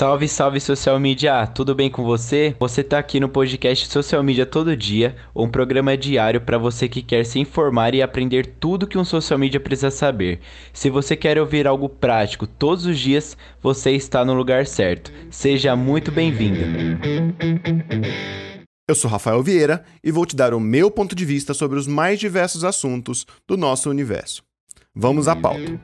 Salve, salve social media! Tudo bem com você? Você tá aqui no podcast Social Media Todo Dia, um programa diário para você que quer se informar e aprender tudo que um social media precisa saber. Se você quer ouvir algo prático todos os dias, você está no lugar certo. Seja muito bem-vindo. Eu sou Rafael Vieira e vou te dar o meu ponto de vista sobre os mais diversos assuntos do nosso universo. Vamos à pauta.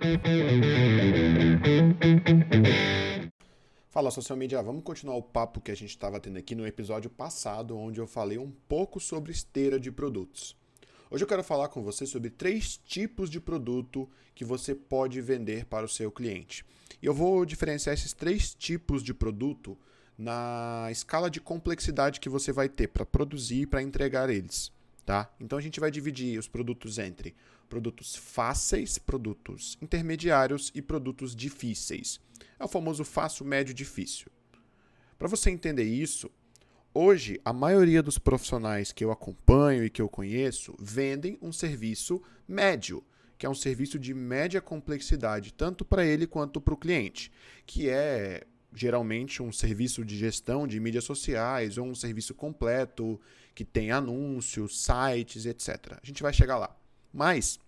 Fala social media, vamos continuar o papo que a gente estava tendo aqui no episódio passado, onde eu falei um pouco sobre esteira de produtos. Hoje eu quero falar com você sobre três tipos de produto que você pode vender para o seu cliente. E eu vou diferenciar esses três tipos de produto na escala de complexidade que você vai ter para produzir e para entregar eles. Tá? Então a gente vai dividir os produtos entre produtos fáceis, produtos intermediários e produtos difíceis. É o famoso fácil, médio, difícil. Para você entender isso, hoje a maioria dos profissionais que eu acompanho e que eu conheço vendem um serviço médio, que é um serviço de média complexidade, tanto para ele quanto para o cliente, que é geralmente um serviço de gestão de mídias sociais ou um serviço completo que tem anúncios, sites, etc. A gente vai chegar lá. Mas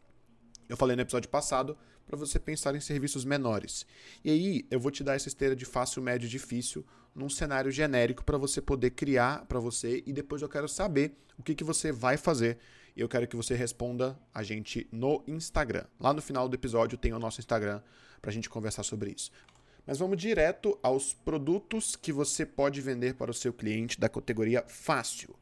eu falei no episódio passado para você pensar em serviços menores. E aí eu vou te dar essa esteira de fácil, médio, difícil num cenário genérico para você poder criar para você e depois eu quero saber o que, que você vai fazer. E eu quero que você responda a gente no Instagram. Lá no final do episódio tem o nosso Instagram para a gente conversar sobre isso. Mas vamos direto aos produtos que você pode vender para o seu cliente da categoria fácil.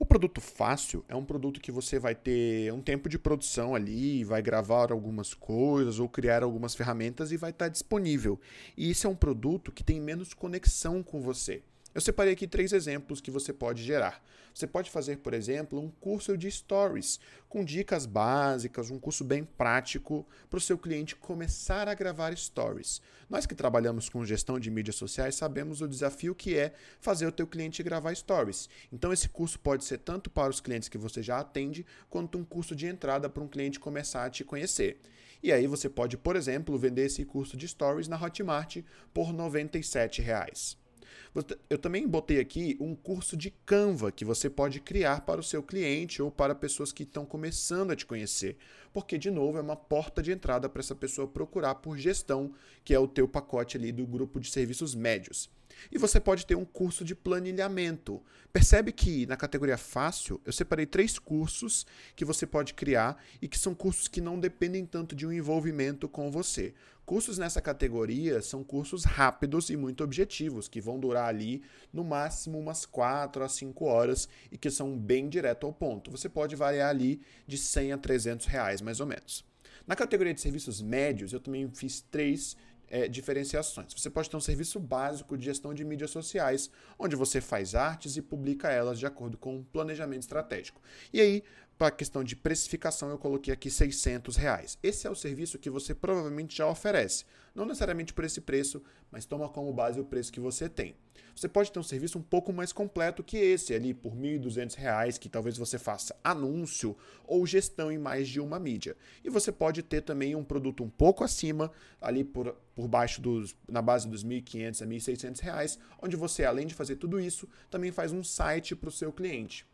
O produto fácil é um produto que você vai ter um tempo de produção ali, vai gravar algumas coisas ou criar algumas ferramentas e vai estar disponível. E isso é um produto que tem menos conexão com você. Eu separei aqui três exemplos que você pode gerar. Você pode fazer, por exemplo, um curso de stories com dicas básicas, um curso bem prático para o seu cliente começar a gravar stories. Nós que trabalhamos com gestão de mídias sociais sabemos o desafio que é fazer o teu cliente gravar stories. Então esse curso pode ser tanto para os clientes que você já atende, quanto um curso de entrada para um cliente começar a te conhecer. E aí você pode, por exemplo, vender esse curso de stories na Hotmart por 97 reais. Eu também botei aqui um curso de Canva que você pode criar para o seu cliente ou para pessoas que estão começando a te conhecer, porque de novo é uma porta de entrada para essa pessoa procurar por gestão, que é o teu pacote ali do grupo de serviços médios. E você pode ter um curso de planilhamento. Percebe que na categoria fácil eu separei três cursos que você pode criar e que são cursos que não dependem tanto de um envolvimento com você. Cursos nessa categoria são cursos rápidos e muito objetivos, que vão durar ali no máximo umas 4 a 5 horas e que são bem direto ao ponto. Você pode variar ali de 100 a 300 reais mais ou menos. Na categoria de serviços médios, eu também fiz três é, diferenciações. Você pode ter um serviço básico de gestão de mídias sociais, onde você faz artes e publica elas de acordo com um planejamento estratégico. E aí, para a questão de precificação, eu coloquei aqui 600 reais. Esse é o serviço que você provavelmente já oferece. Não necessariamente por esse preço, mas toma como base o preço que você tem. Você pode ter um serviço um pouco mais completo que esse ali, por R$ 1.200, que talvez você faça anúncio ou gestão em mais de uma mídia. E você pode ter também um produto um pouco acima, ali por, por baixo dos, na base dos R$ 1.500 a R$ 1.600, onde você, além de fazer tudo isso, também faz um site para o seu cliente.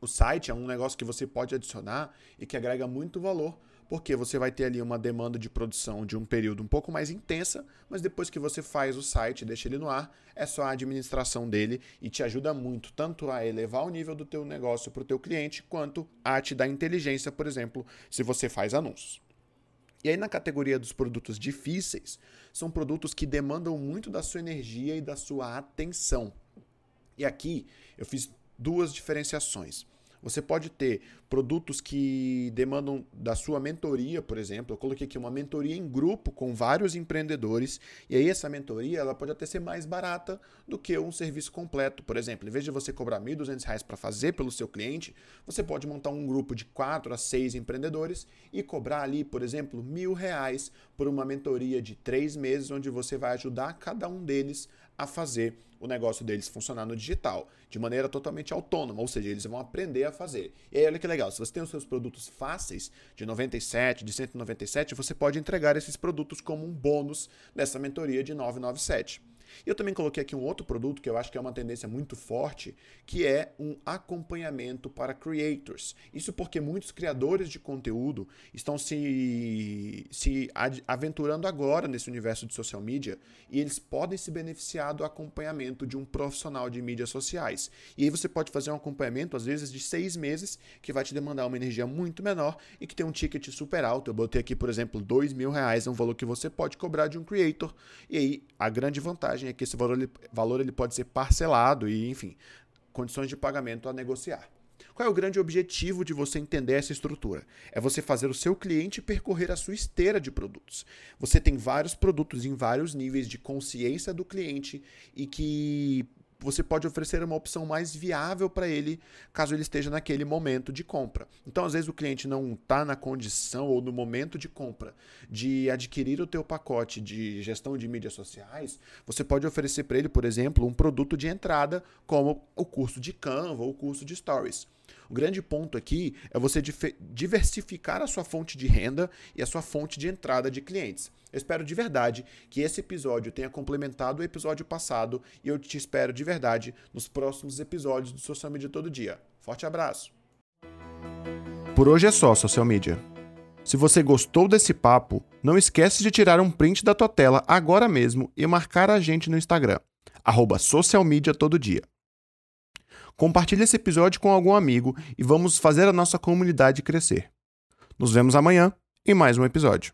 O site é um negócio que você pode adicionar e que agrega muito valor, porque você vai ter ali uma demanda de produção de um período um pouco mais intensa, mas depois que você faz o site deixa ele no ar, é só a administração dele e te ajuda muito tanto a elevar o nível do teu negócio para o teu cliente, quanto a te dar inteligência, por exemplo, se você faz anúncios. E aí na categoria dos produtos difíceis, são produtos que demandam muito da sua energia e da sua atenção. E aqui eu fiz duas diferenciações. Você pode ter produtos que demandam da sua mentoria, por exemplo. Eu coloquei aqui uma mentoria em grupo com vários empreendedores, e aí essa mentoria ela pode até ser mais barata do que um serviço completo. Por exemplo, em vez de você cobrar R$ 1.200 para fazer pelo seu cliente, você pode montar um grupo de 4 a 6 empreendedores e cobrar ali, por exemplo, R$ 1.000 por uma mentoria de três meses, onde você vai ajudar cada um deles a fazer o negócio deles funcionar no digital, de maneira totalmente autônoma, ou seja, eles vão aprender a fazer. E aí, olha que legal, se você tem os seus produtos fáceis, de 97, de 197, você pode entregar esses produtos como um bônus dessa mentoria de 997. E eu também coloquei aqui um outro produto que eu acho que é uma tendência muito forte, que é um acompanhamento para creators. Isso porque muitos criadores de conteúdo estão se, se aventurando agora nesse universo de social media e eles podem se beneficiar do acompanhamento de um profissional de mídias sociais. E aí você pode fazer um acompanhamento, às vezes, de seis meses, que vai te demandar uma energia muito menor e que tem um ticket super alto. Eu botei aqui, por exemplo, dois mil reais, é um valor que você pode cobrar de um creator. E aí a grande vantagem é que esse valor, ele, valor ele pode ser parcelado e, enfim, condições de pagamento a negociar. Qual é o grande objetivo de você entender essa estrutura? É você fazer o seu cliente percorrer a sua esteira de produtos. Você tem vários produtos em vários níveis de consciência do cliente e que você pode oferecer uma opção mais viável para ele, caso ele esteja naquele momento de compra. Então, às vezes o cliente não está na condição ou no momento de compra de adquirir o teu pacote de gestão de mídias sociais, você pode oferecer para ele, por exemplo, um produto de entrada como o curso de Canva ou o curso de Stories. O grande ponto aqui é você diversificar a sua fonte de renda e a sua fonte de entrada de clientes. Eu espero de verdade que esse episódio tenha complementado o episódio passado e eu te espero de verdade nos próximos episódios do Social Media Todo Dia. Forte abraço! Por hoje é só, Social Media. Se você gostou desse papo, não esquece de tirar um print da tua tela agora mesmo e marcar a gente no Instagram, arroba Social Media Todo Dia. Compartilhe esse episódio com algum amigo e vamos fazer a nossa comunidade crescer. Nos vemos amanhã em mais um episódio.